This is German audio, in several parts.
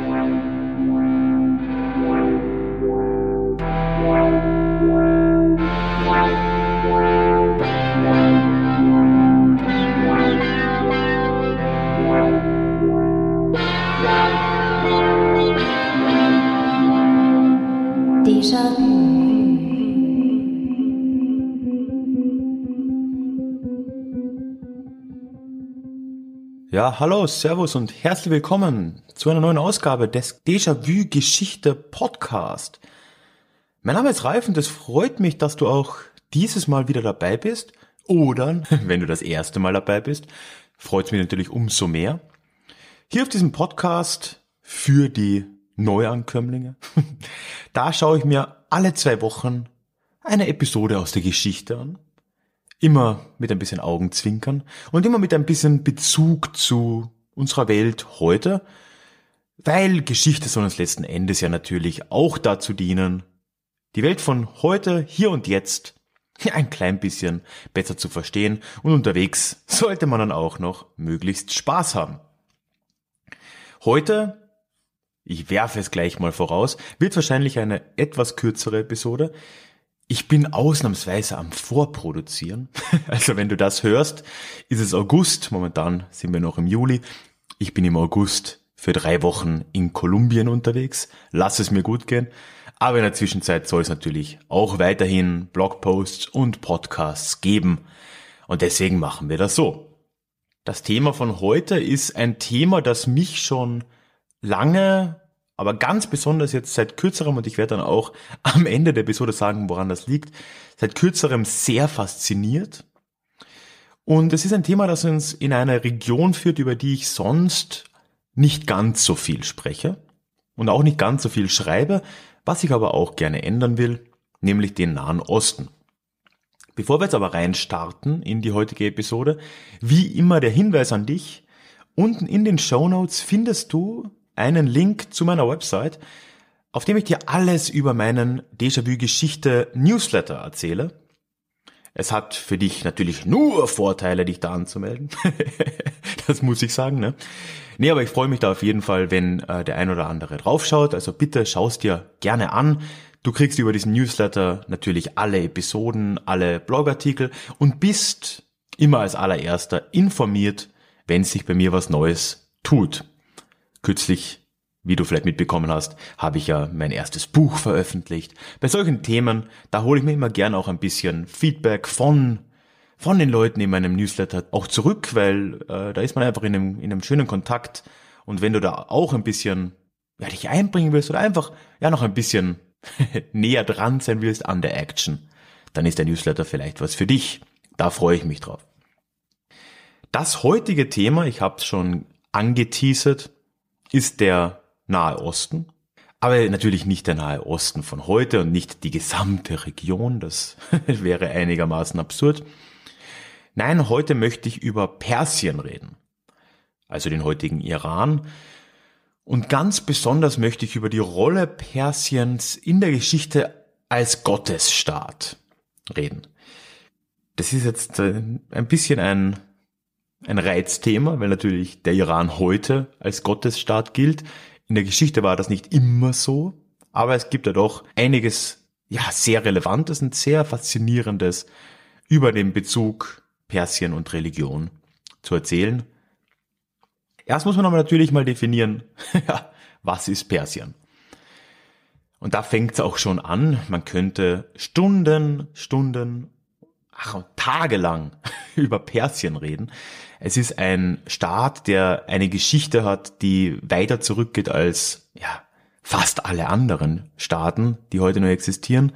Thì? Ja, hallo, Servus und herzlich willkommen zu einer neuen Ausgabe des Déjà-vu Geschichte Podcast. Mein Name ist Ralf und es freut mich, dass du auch dieses Mal wieder dabei bist. Oder, wenn du das erste Mal dabei bist, freut es mich natürlich umso mehr. Hier auf diesem Podcast für die Neuankömmlinge, da schaue ich mir alle zwei Wochen eine Episode aus der Geschichte an Immer mit ein bisschen Augenzwinkern und immer mit ein bisschen Bezug zu unserer Welt heute, weil Geschichte soll uns letzten Endes ja natürlich auch dazu dienen, die Welt von heute, hier und jetzt ein klein bisschen besser zu verstehen und unterwegs sollte man dann auch noch möglichst Spaß haben. Heute, ich werfe es gleich mal voraus, wird wahrscheinlich eine etwas kürzere Episode. Ich bin ausnahmsweise am Vorproduzieren. Also wenn du das hörst, ist es August. Momentan sind wir noch im Juli. Ich bin im August für drei Wochen in Kolumbien unterwegs. Lass es mir gut gehen. Aber in der Zwischenzeit soll es natürlich auch weiterhin Blogposts und Podcasts geben. Und deswegen machen wir das so. Das Thema von heute ist ein Thema, das mich schon lange aber ganz besonders jetzt seit kürzerem, und ich werde dann auch am Ende der Episode sagen, woran das liegt, seit kürzerem sehr fasziniert. Und es ist ein Thema, das uns in eine Region führt, über die ich sonst nicht ganz so viel spreche und auch nicht ganz so viel schreibe, was ich aber auch gerne ändern will, nämlich den Nahen Osten. Bevor wir jetzt aber rein starten in die heutige Episode, wie immer der Hinweis an dich, unten in den Show Notes findest du einen Link zu meiner Website, auf dem ich dir alles über meinen Déjà-vu Geschichte Newsletter erzähle. Es hat für dich natürlich nur Vorteile, dich da anzumelden. das muss ich sagen, ne? Nee, aber ich freue mich da auf jeden Fall, wenn äh, der ein oder andere draufschaut. Also bitte schaust dir gerne an. Du kriegst über diesen Newsletter natürlich alle Episoden, alle Blogartikel und bist immer als allererster informiert, wenn sich bei mir was Neues tut. Kürzlich, wie du vielleicht mitbekommen hast, habe ich ja mein erstes Buch veröffentlicht. Bei solchen Themen, da hole ich mir immer gern auch ein bisschen Feedback von von den Leuten in meinem Newsletter auch zurück, weil äh, da ist man einfach in einem, in einem schönen Kontakt. Und wenn du da auch ein bisschen ja, dich einbringen willst oder einfach ja noch ein bisschen näher dran sein willst an der Action, dann ist der Newsletter vielleicht was für dich. Da freue ich mich drauf. Das heutige Thema, ich habe es schon angeteasert, ist der Nahe Osten. Aber natürlich nicht der Nahe Osten von heute und nicht die gesamte Region. Das wäre einigermaßen absurd. Nein, heute möchte ich über Persien reden. Also den heutigen Iran. Und ganz besonders möchte ich über die Rolle Persiens in der Geschichte als Gottesstaat reden. Das ist jetzt äh, ein bisschen ein ein Reizthema, weil natürlich der Iran heute als Gottesstaat gilt. In der Geschichte war das nicht immer so, aber es gibt ja doch einiges, ja, sehr Relevantes und sehr Faszinierendes über den Bezug Persien und Religion zu erzählen. Erst muss man aber natürlich mal definieren, was ist Persien? Und da fängt es auch schon an. Man könnte Stunden, Stunden, ach, tagelang über Persien reden. Es ist ein Staat, der eine Geschichte hat, die weiter zurückgeht als ja, fast alle anderen Staaten, die heute noch existieren.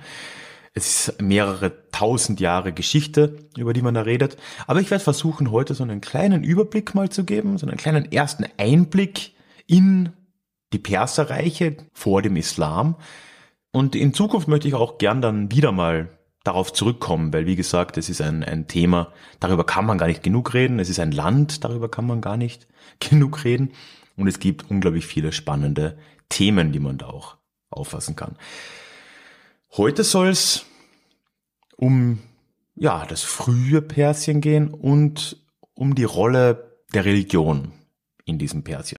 Es ist mehrere tausend Jahre Geschichte, über die man da redet. Aber ich werde versuchen, heute so einen kleinen Überblick mal zu geben, so einen kleinen ersten Einblick in die Perserreiche vor dem Islam. Und in Zukunft möchte ich auch gern dann wieder mal darauf zurückkommen, weil wie gesagt, es ist ein, ein Thema, darüber kann man gar nicht genug reden. Es ist ein Land, darüber kann man gar nicht genug reden. Und es gibt unglaublich viele spannende Themen, die man da auch auffassen kann. Heute soll es um ja, das frühe Persien gehen und um die Rolle der Religion in diesem Persien.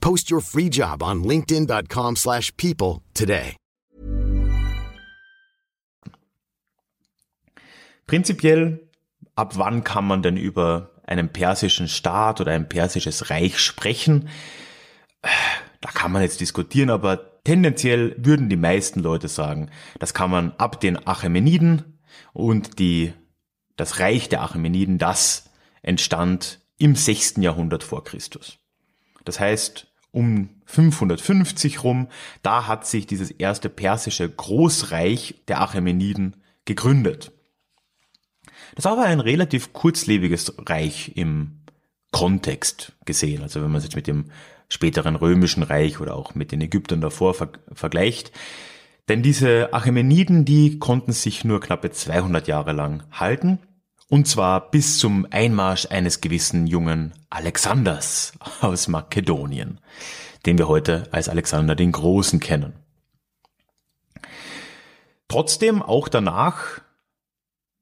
Post your free job on linkedin.com/people slash people today. Prinzipiell, ab wann kann man denn über einen persischen Staat oder ein persisches Reich sprechen? Da kann man jetzt diskutieren, aber tendenziell würden die meisten Leute sagen, das kann man ab den Achämeniden und die, das Reich der Achämeniden, das entstand im 6. Jahrhundert vor Christus. Das heißt, um 550 rum, da hat sich dieses erste persische Großreich der Achämeniden gegründet. Das war aber ein relativ kurzlebiges Reich im Kontext gesehen. Also wenn man es jetzt mit dem späteren römischen Reich oder auch mit den Ägyptern davor ver vergleicht. Denn diese Achämeniden, die konnten sich nur knappe 200 Jahre lang halten. Und zwar bis zum Einmarsch eines gewissen jungen Alexanders aus Makedonien, den wir heute als Alexander den Großen kennen. Trotzdem, auch danach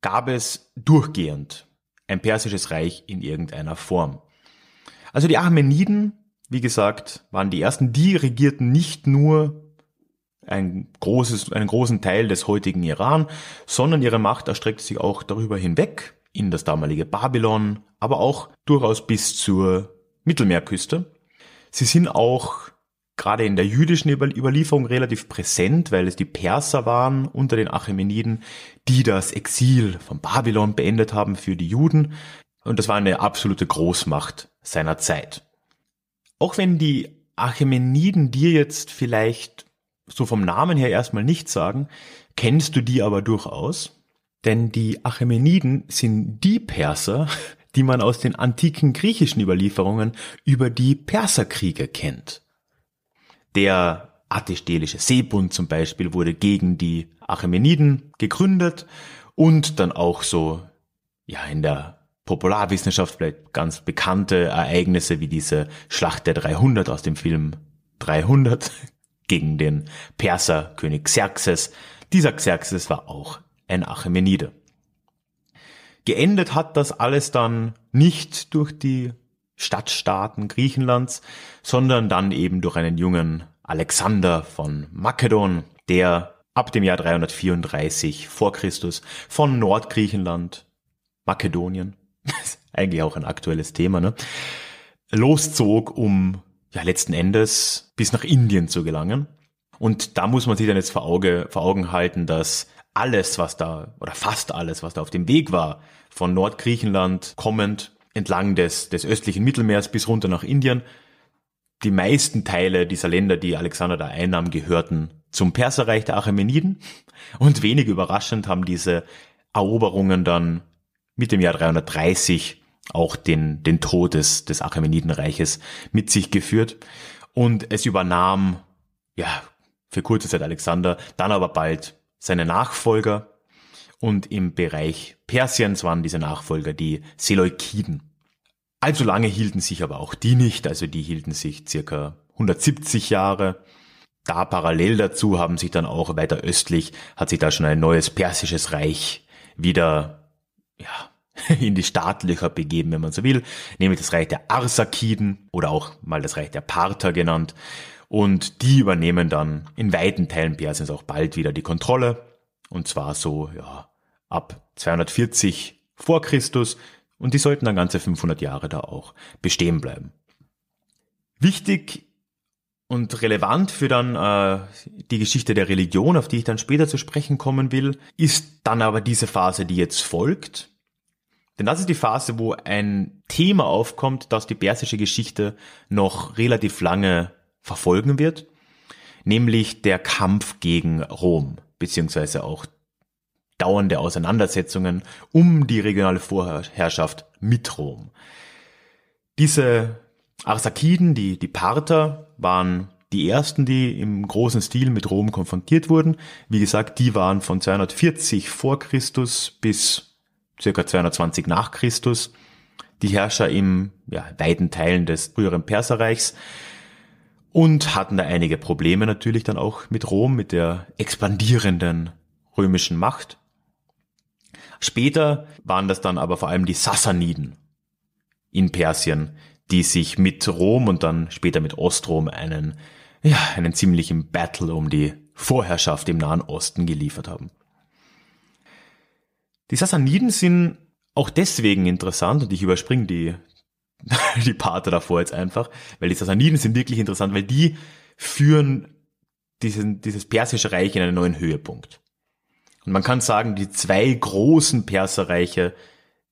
gab es durchgehend ein persisches Reich in irgendeiner Form. Also die Achämeniden, wie gesagt, waren die ersten, die regierten nicht nur ein großes, einen großen Teil des heutigen Iran, sondern ihre Macht erstreckte sich auch darüber hinweg in das damalige Babylon, aber auch durchaus bis zur Mittelmeerküste. Sie sind auch gerade in der jüdischen Überlieferung relativ präsent, weil es die Perser waren unter den Achämeniden, die das Exil von Babylon beendet haben für die Juden. Und das war eine absolute Großmacht seiner Zeit. Auch wenn die Achämeniden dir jetzt vielleicht so vom Namen her erstmal nichts sagen, kennst du die aber durchaus. Denn die Achämeniden sind die Perser, die man aus den antiken griechischen Überlieferungen über die Perserkriege kennt. Der Attistelische Seebund zum Beispiel wurde gegen die Achämeniden gegründet und dann auch so, ja, in der Popularwissenschaft vielleicht ganz bekannte Ereignisse wie diese Schlacht der 300 aus dem Film 300 gegen den Perserkönig Xerxes. Dieser Xerxes war auch ein Achämenide. Geendet hat das alles dann nicht durch die Stadtstaaten Griechenlands, sondern dann eben durch einen jungen Alexander von Makedon, der ab dem Jahr 334 vor Christus von Nordgriechenland, Makedonien, eigentlich auch ein aktuelles Thema, ne, loszog, um ja letzten Endes bis nach Indien zu gelangen. Und da muss man sich dann jetzt vor, Auge, vor Augen halten, dass alles, was da, oder fast alles, was da auf dem Weg war, von Nordgriechenland kommend, entlang des, des östlichen Mittelmeers bis runter nach Indien. Die meisten Teile dieser Länder, die Alexander da einnahm, gehörten zum Perserreich der Achämeniden. Und wenig überraschend haben diese Eroberungen dann mit dem Jahr 330 auch den, den Tod des, des Achämenidenreiches mit sich geführt. Und es übernahm, ja, für kurze Zeit Alexander, dann aber bald seine Nachfolger. Und im Bereich Persiens waren diese Nachfolger die Seleukiden. Allzu lange hielten sich aber auch die nicht, also die hielten sich circa 170 Jahre. Da parallel dazu haben sich dann auch weiter östlich, hat sich da schon ein neues persisches Reich wieder, ja, in die Startlöcher begeben, wenn man so will, nämlich das Reich der Arsakiden oder auch mal das Reich der Parther genannt. Und die übernehmen dann in weiten Teilen Persiens auch bald wieder die Kontrolle. Und zwar so, ja, ab 240 vor Christus und die sollten dann ganze 500 Jahre da auch bestehen bleiben. Wichtig und relevant für dann äh, die Geschichte der Religion, auf die ich dann später zu sprechen kommen will, ist dann aber diese Phase, die jetzt folgt. Denn das ist die Phase, wo ein Thema aufkommt, das die persische Geschichte noch relativ lange verfolgen wird, nämlich der Kampf gegen Rom, beziehungsweise auch dauernde Auseinandersetzungen um die regionale Vorherrschaft mit Rom. Diese Arsakiden, die, die Parther, waren Die ersten, die im großen Stil mit Rom konfrontiert wurden, wie gesagt, die waren von 240 vor Christus bis circa 220 nach Christus. Die Herrscher im ja, weiten Teilen des früheren Perserreichs und hatten da einige Probleme natürlich dann auch mit Rom, mit der expandierenden römischen Macht. Später waren das dann aber vor allem die Sassaniden in Persien, die sich mit Rom und dann später mit Ostrom einen, ja, einen ziemlichen Battle um die Vorherrschaft im Nahen Osten geliefert haben. Die Sassaniden sind auch deswegen interessant und ich überspringe die, die Parte davor jetzt einfach, weil die Sassaniden sind wirklich interessant, weil die führen diesen, dieses persische Reich in einen neuen Höhepunkt. Und man kann sagen, die zwei großen Perserreiche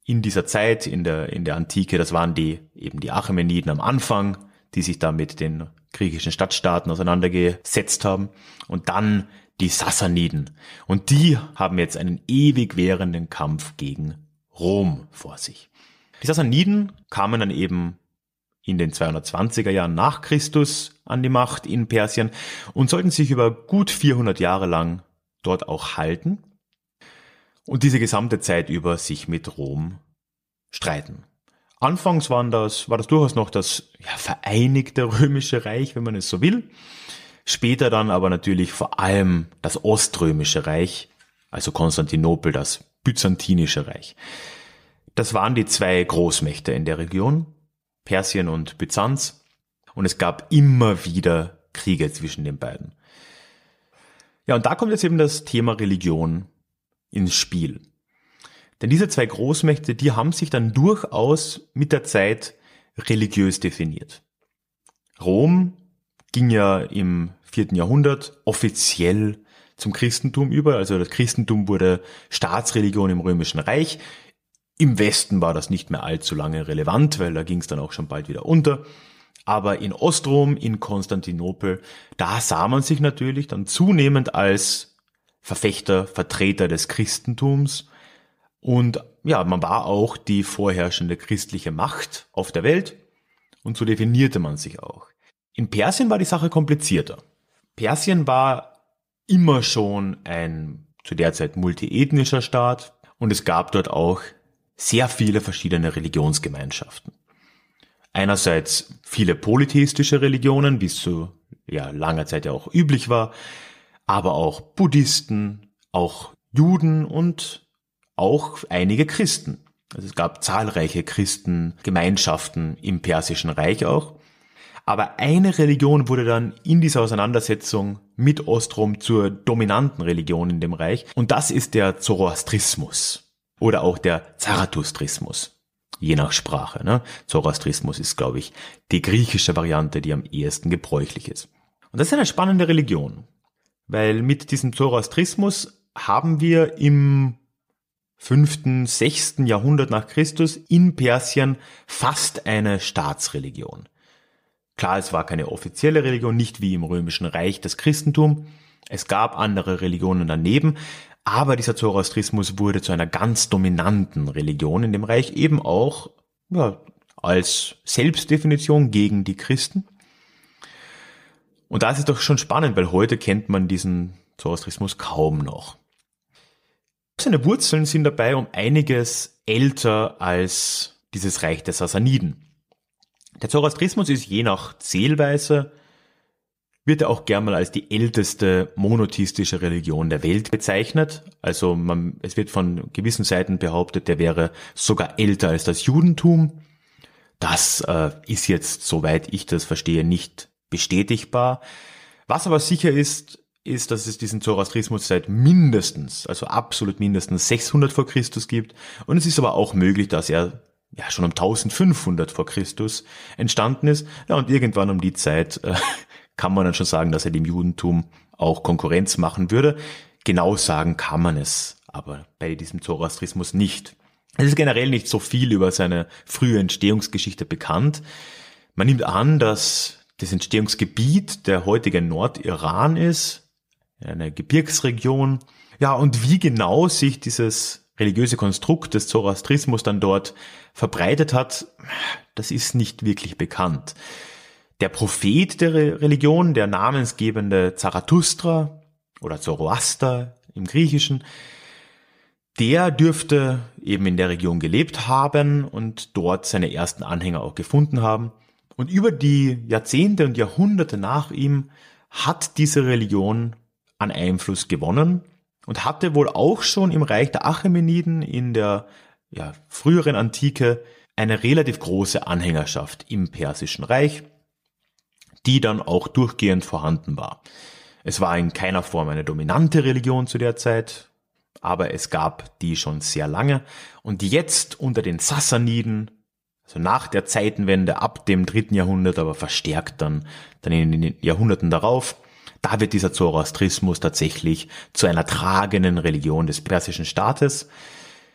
in dieser Zeit, in der, in der Antike, das waren die, eben die Achämeniden am Anfang, die sich da mit den griechischen Stadtstaaten auseinandergesetzt haben. Und dann die Sassaniden. Und die haben jetzt einen ewig währenden Kampf gegen Rom vor sich. Die Sassaniden kamen dann eben in den 220er Jahren nach Christus an die Macht in Persien und sollten sich über gut 400 Jahre lang dort auch halten und diese gesamte Zeit über sich mit Rom streiten. Anfangs waren das, war das durchaus noch das ja, vereinigte römische Reich, wenn man es so will. Später dann aber natürlich vor allem das oströmische Reich, also Konstantinopel, das byzantinische Reich. Das waren die zwei Großmächte in der Region, Persien und Byzanz, und es gab immer wieder Kriege zwischen den beiden. Ja, und da kommt jetzt eben das Thema Religion ins Spiel. Denn diese zwei Großmächte, die haben sich dann durchaus mit der Zeit religiös definiert. Rom ging ja im vierten Jahrhundert offiziell zum Christentum über. Also das Christentum wurde Staatsreligion im Römischen Reich. Im Westen war das nicht mehr allzu lange relevant, weil da ging es dann auch schon bald wieder unter. Aber in Ostrom, in Konstantinopel, da sah man sich natürlich dann zunehmend als Verfechter, Vertreter des Christentums. Und ja, man war auch die vorherrschende christliche Macht auf der Welt. Und so definierte man sich auch. In Persien war die Sache komplizierter. Persien war immer schon ein zu der Zeit multiethnischer Staat und es gab dort auch sehr viele verschiedene Religionsgemeinschaften. Einerseits viele polytheistische Religionen, wie es zu ja, langer Zeit ja auch üblich war, aber auch Buddhisten, auch Juden und auch einige Christen. Also es gab zahlreiche Christengemeinschaften im Persischen Reich auch. Aber eine Religion wurde dann in dieser Auseinandersetzung mit Ostrom zur dominanten Religion in dem Reich und das ist der Zoroastrismus oder auch der Zarathustrismus. Je nach Sprache. Ne? Zoroastrismus ist, glaube ich, die griechische Variante, die am ehesten gebräuchlich ist. Und das ist eine spannende Religion, weil mit diesem Zoroastrismus haben wir im fünften, sechsten Jahrhundert nach Christus in Persien fast eine Staatsreligion. Klar, es war keine offizielle Religion, nicht wie im römischen Reich das Christentum. Es gab andere Religionen daneben, aber dieser Zoroastrismus wurde zu einer ganz dominanten Religion in dem Reich, eben auch ja, als Selbstdefinition gegen die Christen. Und da ist es doch schon spannend, weil heute kennt man diesen Zoroastrismus kaum noch. Seine Wurzeln sind dabei um einiges älter als dieses Reich der Sassaniden. Der Zoroastrismus ist je nach Zählweise, wird er auch gern mal als die älteste monotheistische Religion der Welt bezeichnet. Also man, es wird von gewissen Seiten behauptet, der wäre sogar älter als das Judentum. Das äh, ist jetzt, soweit ich das verstehe, nicht bestätigbar. Was aber sicher ist, ist, dass es diesen Zoroastrismus seit mindestens, also absolut mindestens 600 vor Christus gibt. Und es ist aber auch möglich, dass er ja schon um 1500 vor Christus entstanden ist. Ja, und irgendwann um die Zeit äh, kann man dann schon sagen, dass er dem Judentum auch Konkurrenz machen würde. Genau sagen kann man es aber bei diesem Zoroastrismus nicht. Es ist generell nicht so viel über seine frühe Entstehungsgeschichte bekannt. Man nimmt an, dass das Entstehungsgebiet der heutige Nordiran ist, eine Gebirgsregion. Ja, und wie genau sich dieses religiöse Konstrukt des Zoroastrismus dann dort verbreitet hat, das ist nicht wirklich bekannt. Der Prophet der Religion, der namensgebende Zarathustra oder Zoroaster im Griechischen, der dürfte eben in der Region gelebt haben und dort seine ersten Anhänger auch gefunden haben. Und über die Jahrzehnte und Jahrhunderte nach ihm hat diese Religion an Einfluss gewonnen und hatte wohl auch schon im Reich der Achämeniden in der ja, früheren Antike eine relativ große Anhängerschaft im Persischen Reich, die dann auch durchgehend vorhanden war. Es war in keiner Form eine dominante Religion zu der Zeit, aber es gab die schon sehr lange. Und jetzt unter den Sassaniden, also nach der Zeitenwende ab dem dritten Jahrhundert, aber verstärkt dann, dann in den Jahrhunderten darauf, da wird dieser Zoroastrismus tatsächlich zu einer tragenden Religion des persischen Staates.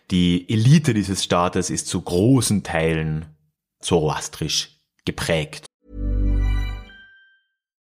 Die Elite dieses Staates ist zu großen Teilen zoroastrisch geprägt.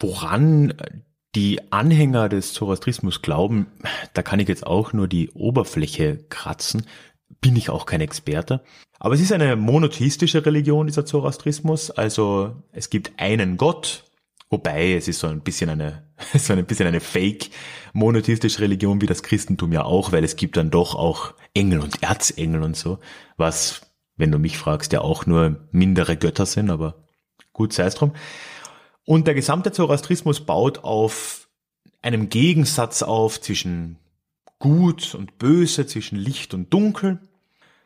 Woran die Anhänger des Zoroastrismus glauben, da kann ich jetzt auch nur die Oberfläche kratzen, bin ich auch kein Experte. Aber es ist eine monotheistische Religion, dieser Zoroastrismus. Also es gibt einen Gott, wobei es ist so ein bisschen eine, so ein bisschen eine fake monotheistische Religion wie das Christentum ja auch, weil es gibt dann doch auch Engel und Erzengel und so, was, wenn du mich fragst, ja auch nur mindere Götter sind, aber gut, sei es drum. Und der gesamte Zoroastrismus baut auf einem Gegensatz auf zwischen Gut und Böse, zwischen Licht und Dunkel.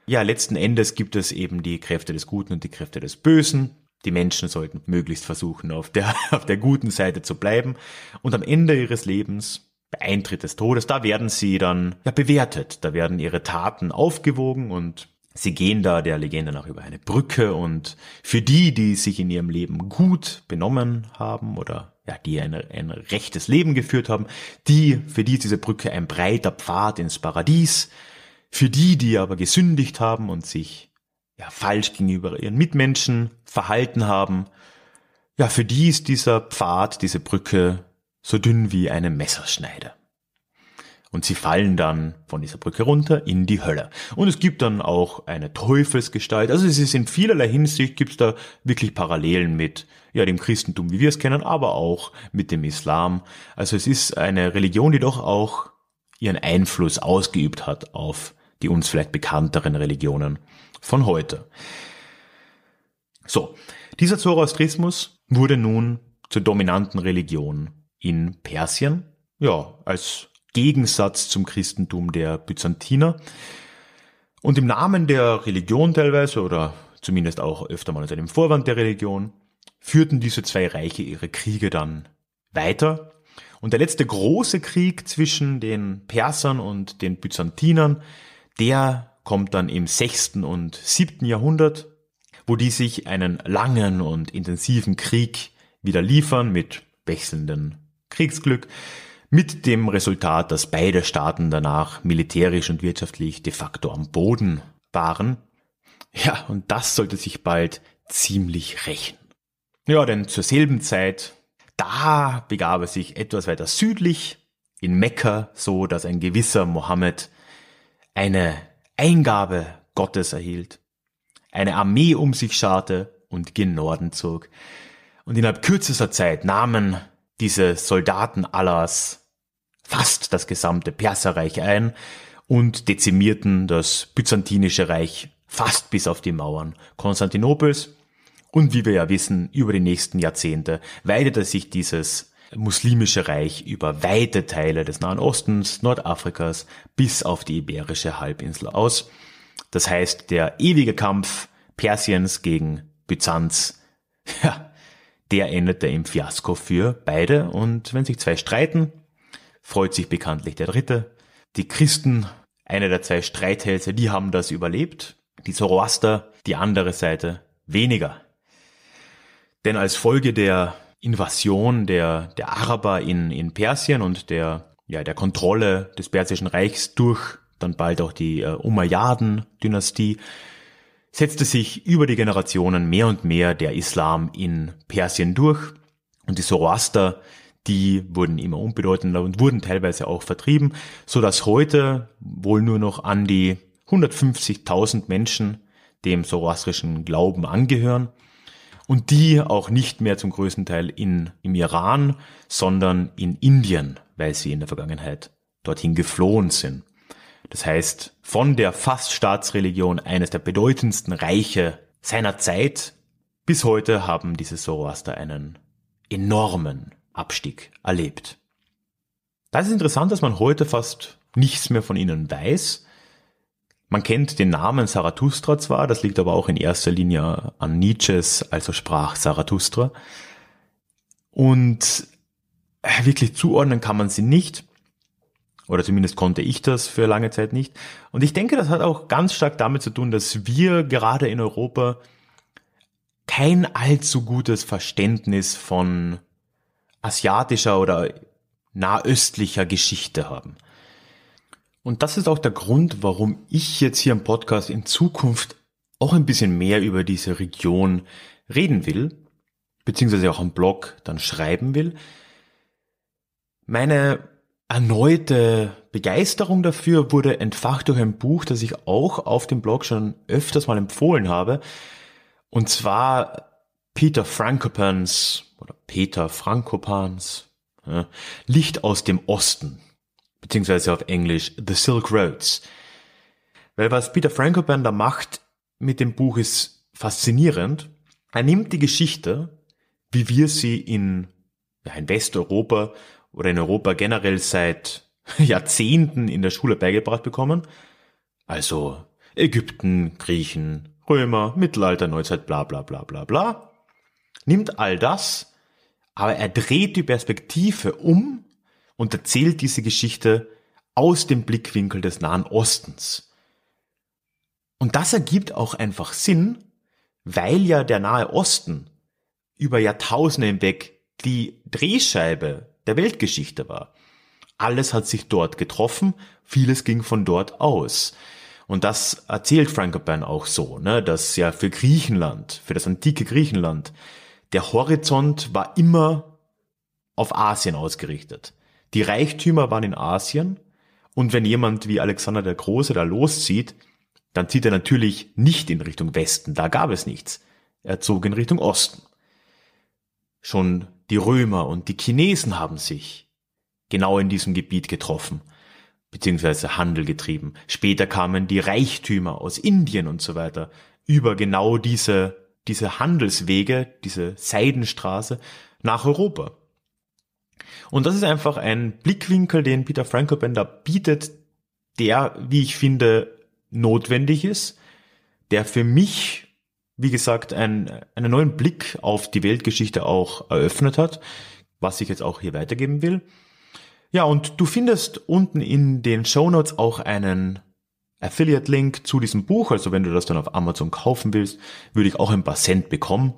Ja, letzten Endes gibt es eben die Kräfte des Guten und die Kräfte des Bösen. Die Menschen sollten möglichst versuchen, auf der, auf der guten Seite zu bleiben. Und am Ende ihres Lebens, bei Eintritt des Todes, da werden sie dann ja, bewertet. Da werden ihre Taten aufgewogen und Sie gehen da der Legende nach über eine Brücke und für die, die sich in ihrem Leben gut benommen haben oder ja, die eine, ein rechtes Leben geführt haben, die, für die ist diese Brücke ein breiter Pfad ins Paradies. Für die, die aber gesündigt haben und sich ja, falsch gegenüber ihren Mitmenschen verhalten haben, ja, für die ist dieser Pfad, diese Brücke so dünn wie eine Messerschneide und sie fallen dann von dieser Brücke runter in die Hölle. Und es gibt dann auch eine Teufelsgestalt. Also es ist in vielerlei Hinsicht gibt es da wirklich Parallelen mit ja dem Christentum, wie wir es kennen, aber auch mit dem Islam. Also es ist eine Religion, die doch auch ihren Einfluss ausgeübt hat auf die uns vielleicht bekannteren Religionen von heute. So, dieser Zoroastrismus wurde nun zur dominanten Religion in Persien, ja, als Gegensatz zum Christentum der Byzantiner. Und im Namen der Religion teilweise oder zumindest auch öfter mal unter dem Vorwand der Religion führten diese zwei Reiche ihre Kriege dann weiter. Und der letzte große Krieg zwischen den Persern und den Byzantinern, der kommt dann im sechsten und siebten Jahrhundert, wo die sich einen langen und intensiven Krieg wieder liefern mit wechselndem Kriegsglück mit dem Resultat, dass beide Staaten danach militärisch und wirtschaftlich de facto am Boden waren. Ja, und das sollte sich bald ziemlich rächen. Ja, denn zur selben Zeit, da begab es sich etwas weiter südlich, in Mekka, so dass ein gewisser Mohammed eine Eingabe Gottes erhielt, eine Armee um sich scharte und gen Norden zog. Und innerhalb kürzester Zeit nahmen diese Soldaten Allahs fast das gesamte Perserreich ein und dezimierten das byzantinische Reich fast bis auf die Mauern Konstantinopels. Und wie wir ja wissen, über die nächsten Jahrzehnte weitete sich dieses muslimische Reich über weite Teile des Nahen Ostens, Nordafrikas bis auf die Iberische Halbinsel aus. Das heißt, der ewige Kampf Persiens gegen Byzanz, ja, der endete im Fiasko für beide. Und wenn sich zwei streiten, freut sich bekanntlich der Dritte. Die Christen, einer der zwei Streithälse, die haben das überlebt. Die Zoroaster, die andere Seite weniger. Denn als Folge der Invasion der, der Araber in, in Persien und der, ja, der Kontrolle des Persischen Reichs durch dann bald auch die äh, Umayyaden-Dynastie, setzte sich über die Generationen mehr und mehr der Islam in Persien durch und die Zoroaster, die wurden immer unbedeutender und wurden teilweise auch vertrieben, so dass heute wohl nur noch an die 150.000 Menschen dem zoroastrischen Glauben angehören und die auch nicht mehr zum größten Teil in, im Iran, sondern in Indien, weil sie in der Vergangenheit dorthin geflohen sind. Das heißt, von der fast Staatsreligion eines der bedeutendsten Reiche seiner Zeit bis heute haben diese Zoroaster einen enormen Abstieg erlebt. Das ist interessant, dass man heute fast nichts mehr von ihnen weiß. Man kennt den Namen Zarathustra zwar, das liegt aber auch in erster Linie an Nietzsches, also sprach Zarathustra. Und wirklich zuordnen kann man sie nicht. Oder zumindest konnte ich das für lange Zeit nicht. Und ich denke, das hat auch ganz stark damit zu tun, dass wir gerade in Europa kein allzu gutes Verständnis von asiatischer oder nahöstlicher Geschichte haben. Und das ist auch der Grund, warum ich jetzt hier im Podcast in Zukunft auch ein bisschen mehr über diese Region reden will, beziehungsweise auch am Blog dann schreiben will. Meine erneute Begeisterung dafür wurde entfacht durch ein Buch, das ich auch auf dem Blog schon öfters mal empfohlen habe. Und zwar Peter Frankopans oder Peter Frankopans ja, Licht aus dem Osten, beziehungsweise auf Englisch The Silk Roads. Weil was Peter Frankopan da macht mit dem Buch ist faszinierend. Er nimmt die Geschichte, wie wir sie in, ja, in Westeuropa oder in Europa generell seit Jahrzehnten in der Schule beigebracht bekommen, also Ägypten, Griechen, Römer, Mittelalter, Neuzeit, bla bla bla bla bla, nimmt all das, aber er dreht die Perspektive um und erzählt diese Geschichte aus dem Blickwinkel des Nahen Ostens. Und das ergibt auch einfach Sinn, weil ja der Nahe Osten über Jahrtausende hinweg die Drehscheibe der Weltgeschichte war. Alles hat sich dort getroffen, vieles ging von dort aus. Und das erzählt Frankopan auch so, ne, dass ja für Griechenland, für das antike Griechenland, der Horizont war immer auf Asien ausgerichtet. Die Reichtümer waren in Asien und wenn jemand wie Alexander der Große da loszieht, dann zieht er natürlich nicht in Richtung Westen, da gab es nichts. Er zog in Richtung Osten. Schon die Römer und die Chinesen haben sich genau in diesem Gebiet getroffen, beziehungsweise Handel getrieben. Später kamen die Reichtümer aus Indien und so weiter über genau diese, diese Handelswege, diese Seidenstraße nach Europa. Und das ist einfach ein Blickwinkel, den Peter Frankopan da bietet, der, wie ich finde, notwendig ist, der für mich, wie gesagt, ein, einen neuen Blick auf die Weltgeschichte auch eröffnet hat, was ich jetzt auch hier weitergeben will. Ja, und du findest unten in den Show Notes auch einen Affiliate-Link zu diesem Buch. Also wenn du das dann auf Amazon kaufen willst, würde ich auch ein paar Cent bekommen.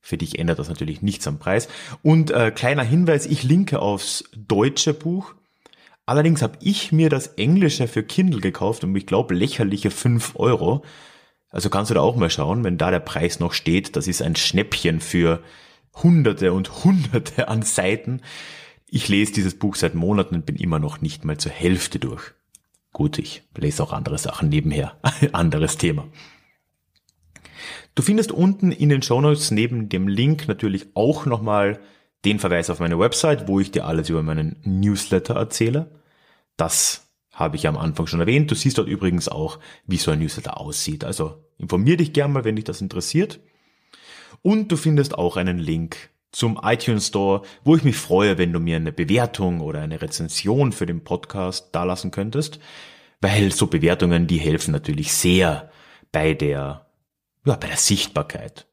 Für dich ändert das natürlich nichts am Preis. Und äh, kleiner Hinweis, ich linke aufs deutsche Buch. Allerdings habe ich mir das Englische für Kindle gekauft und ich glaube lächerliche 5 Euro. Also kannst du da auch mal schauen, wenn da der Preis noch steht. Das ist ein Schnäppchen für Hunderte und Hunderte an Seiten. Ich lese dieses Buch seit Monaten und bin immer noch nicht mal zur Hälfte durch. Gut, ich lese auch andere Sachen nebenher. Anderes Thema. Du findest unten in den Shownotes neben dem Link natürlich auch nochmal den Verweis auf meine Website, wo ich dir alles über meinen Newsletter erzähle. Das habe ich ja am Anfang schon erwähnt. Du siehst dort übrigens auch, wie so ein Newsletter aussieht. Also informier dich gerne mal, wenn dich das interessiert. Und du findest auch einen Link zum iTunes Store, wo ich mich freue, wenn du mir eine Bewertung oder eine Rezension für den Podcast dalassen könntest, weil so Bewertungen, die helfen natürlich sehr bei der ja, bei der Sichtbarkeit.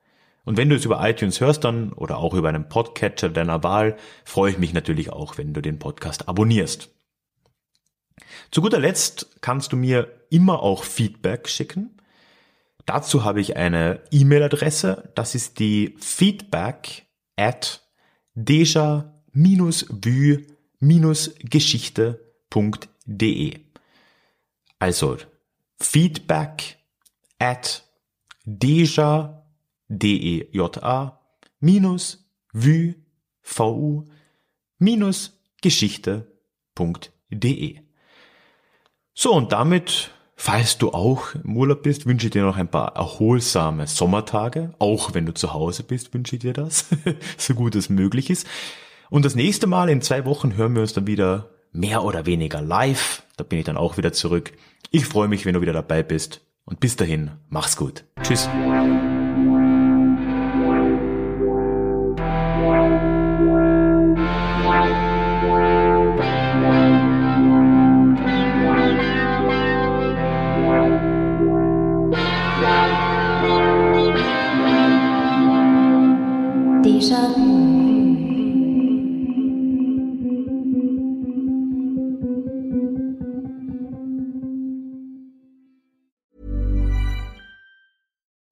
Und wenn du es über iTunes hörst dann oder auch über einen Podcatcher deiner Wahl, freue ich mich natürlich auch, wenn du den Podcast abonnierst. Zu guter Letzt kannst du mir immer auch Feedback schicken. Dazu habe ich eine E-Mail-Adresse. Das ist die feedback at deja-vue-geschichte.de. Also feedback at deja, D-E-J-A, minus, vue, V-U, minus, geschichte.de. So, und damit, falls du auch im Urlaub bist, wünsche ich dir noch ein paar erholsame Sommertage. Auch wenn du zu Hause bist, wünsche ich dir das, so gut es möglich ist. Und das nächste Mal in zwei Wochen hören wir uns dann wieder mehr oder weniger live. Da bin ich dann auch wieder zurück. Ich freue mich, wenn du wieder dabei bist. Und bis dahin, mach's gut. Tschüss.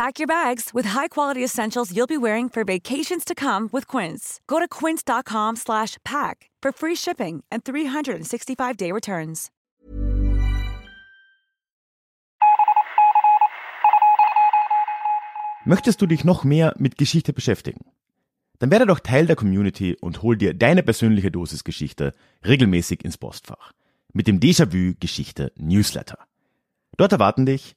Pack your bags with high-quality essentials you'll be wearing for vacations to come with Quince. Go to quince.com/pack for free shipping and 365-day returns. Möchtest du dich noch mehr mit Geschichte beschäftigen? Dann werde doch Teil der Community und hol dir deine persönliche Dosis Geschichte regelmäßig ins Postfach mit dem Déjà-vu Geschichte Newsletter. Dort erwarten dich